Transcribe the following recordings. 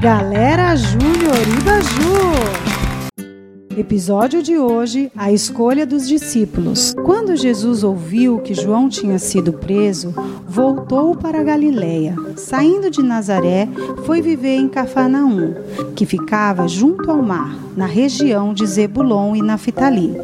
Galera Júnior Ibaju! Episódio de hoje: A escolha dos discípulos. Quando Jesus ouviu que João tinha sido preso, voltou para Galiléia. Saindo de Nazaré, foi viver em Cafarnaum, que ficava junto ao mar, na região de Zebulon e Naphtali,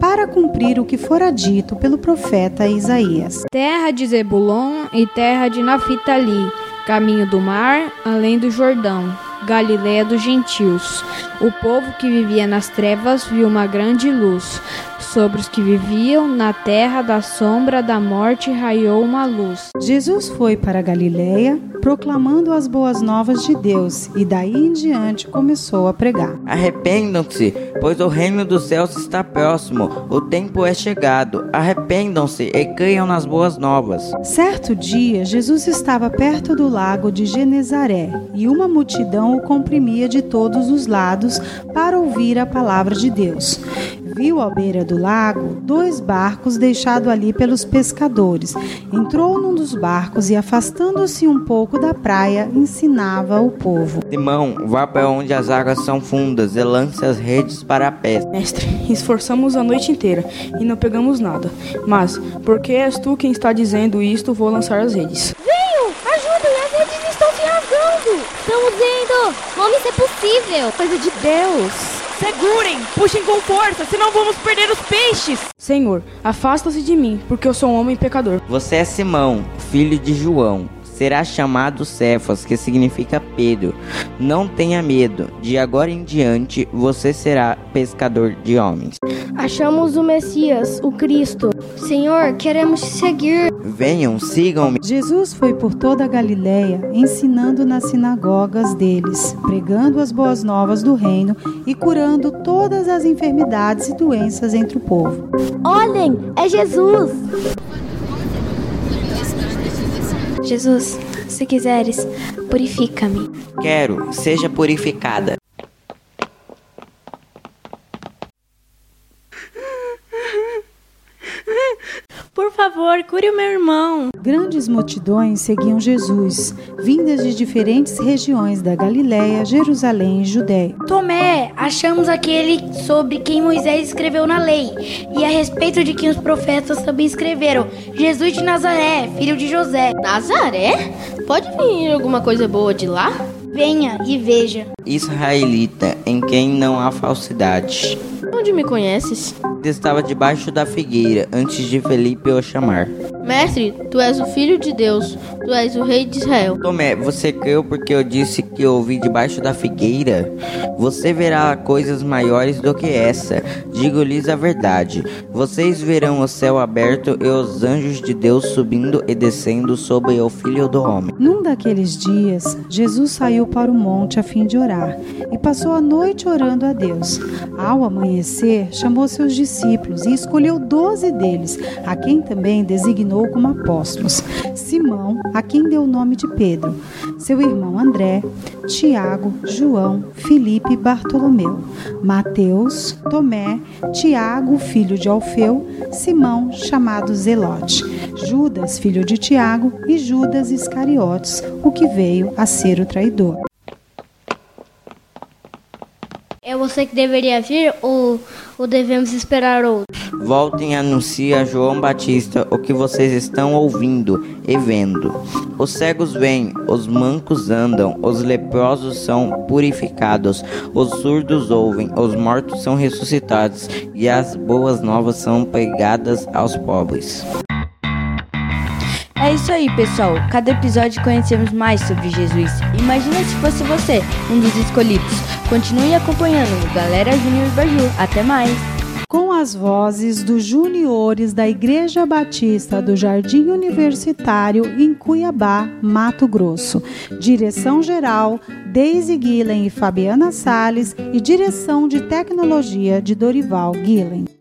para cumprir o que fora dito pelo profeta Isaías. Terra de Zebulon e terra de Naphtali, caminho do mar, além do Jordão, Galiléia dos gentios. O povo que vivia nas trevas viu uma grande luz. Sobre os que viviam na terra da sombra da morte raiou uma luz. Jesus foi para Galiléia, proclamando as boas novas de Deus, e daí em diante começou a pregar. Arrependam-se, pois o reino dos céus está próximo, o tempo é chegado. Arrependam-se e creiam nas boas novas. Certo dia, Jesus estava perto do lago de Genezaré, e uma multidão o comprimia de todos os lados para ouvir a palavra de Deus. Viu à beira do lago dois barcos deixados ali pelos pescadores. Entrou num dos barcos e, afastando-se um pouco da praia, ensinava o povo. Simão, vá para onde as águas são fundas e lance as redes para a pesca. Mestre, esforçamos a noite inteira e não pegamos nada. Mas, porque és tu quem está dizendo isto, vou lançar as redes. Venham! Ajudem! As redes estão se rasgando! Estamos vendo! Como isso é possível? Coisa de Deus! Segurem! Puxem com força, senão vamos perder os peixes! Senhor, afasta-se de mim, porque eu sou um homem pecador. Você é Simão, filho de João. Será chamado Cefas, que significa Pedro. Não tenha medo, de agora em diante você será pescador de homens. Achamos o Messias, o Cristo. Senhor, queremos te seguir. Venham, sigam-me. Jesus foi por toda a Galiléia, ensinando nas sinagogas deles, pregando as boas novas do reino e curando todas as enfermidades e doenças entre o povo. Olhem, é Jesus! Jesus, se quiseres, purifica-me. Quero, seja purificada. Por favor, cure o meu irmão. Grandes multidões seguiam Jesus, vindas de diferentes regiões da Galiléia, Jerusalém e Judéia. Tomé, achamos aquele sobre quem Moisés escreveu na lei e a respeito de quem os profetas também escreveram, Jesus de Nazaré, filho de José. Nazaré? Pode vir alguma coisa boa de lá? Venha e veja. Israelita, em quem não há falsidade. Onde me conheces? Estava debaixo da figueira antes de Felipe o chamar. Mestre, tu és o filho de Deus, tu és o rei de Israel. Tomé, você creu porque eu disse que ouvi debaixo da figueira? Você verá coisas maiores do que essa. Digo-lhes a verdade. Vocês verão o céu aberto e os anjos de Deus subindo e descendo sobre o filho do homem. Num daqueles dias, Jesus saiu para o monte a fim de orar e passou a noite orando a Deus. Ao amanhecer, chamou seus discípulos e escolheu doze deles, a quem também designou como apóstolos: Simão, a quem deu o nome de Pedro, seu irmão André, Tiago, João, Filipe e Bartolomeu, Mateus, Tomé, Tiago, filho de Alfeu, Simão, chamado Zelote, Judas, filho de Tiago, e Judas Iscariotes, o que veio a ser o traidor. É você que deveria vir ou, ou devemos esperar outro? Voltem e anuncie a João Batista o que vocês estão ouvindo e vendo. Os cegos vêm, os mancos andam, os leprosos são purificados, os surdos ouvem, os mortos são ressuscitados e as boas novas são pregadas aos pobres. É isso aí, pessoal. Cada episódio conhecemos mais sobre Jesus. Imagina se fosse você, um dos escolhidos. Continue acompanhando Galera Júnior Baju. Até mais! Com as vozes dos juniores da Igreja Batista do Jardim Universitário em Cuiabá, Mato Grosso. Direção geral, Daisy Guilhem e Fabiana Sales e direção de tecnologia de Dorival Guilhem.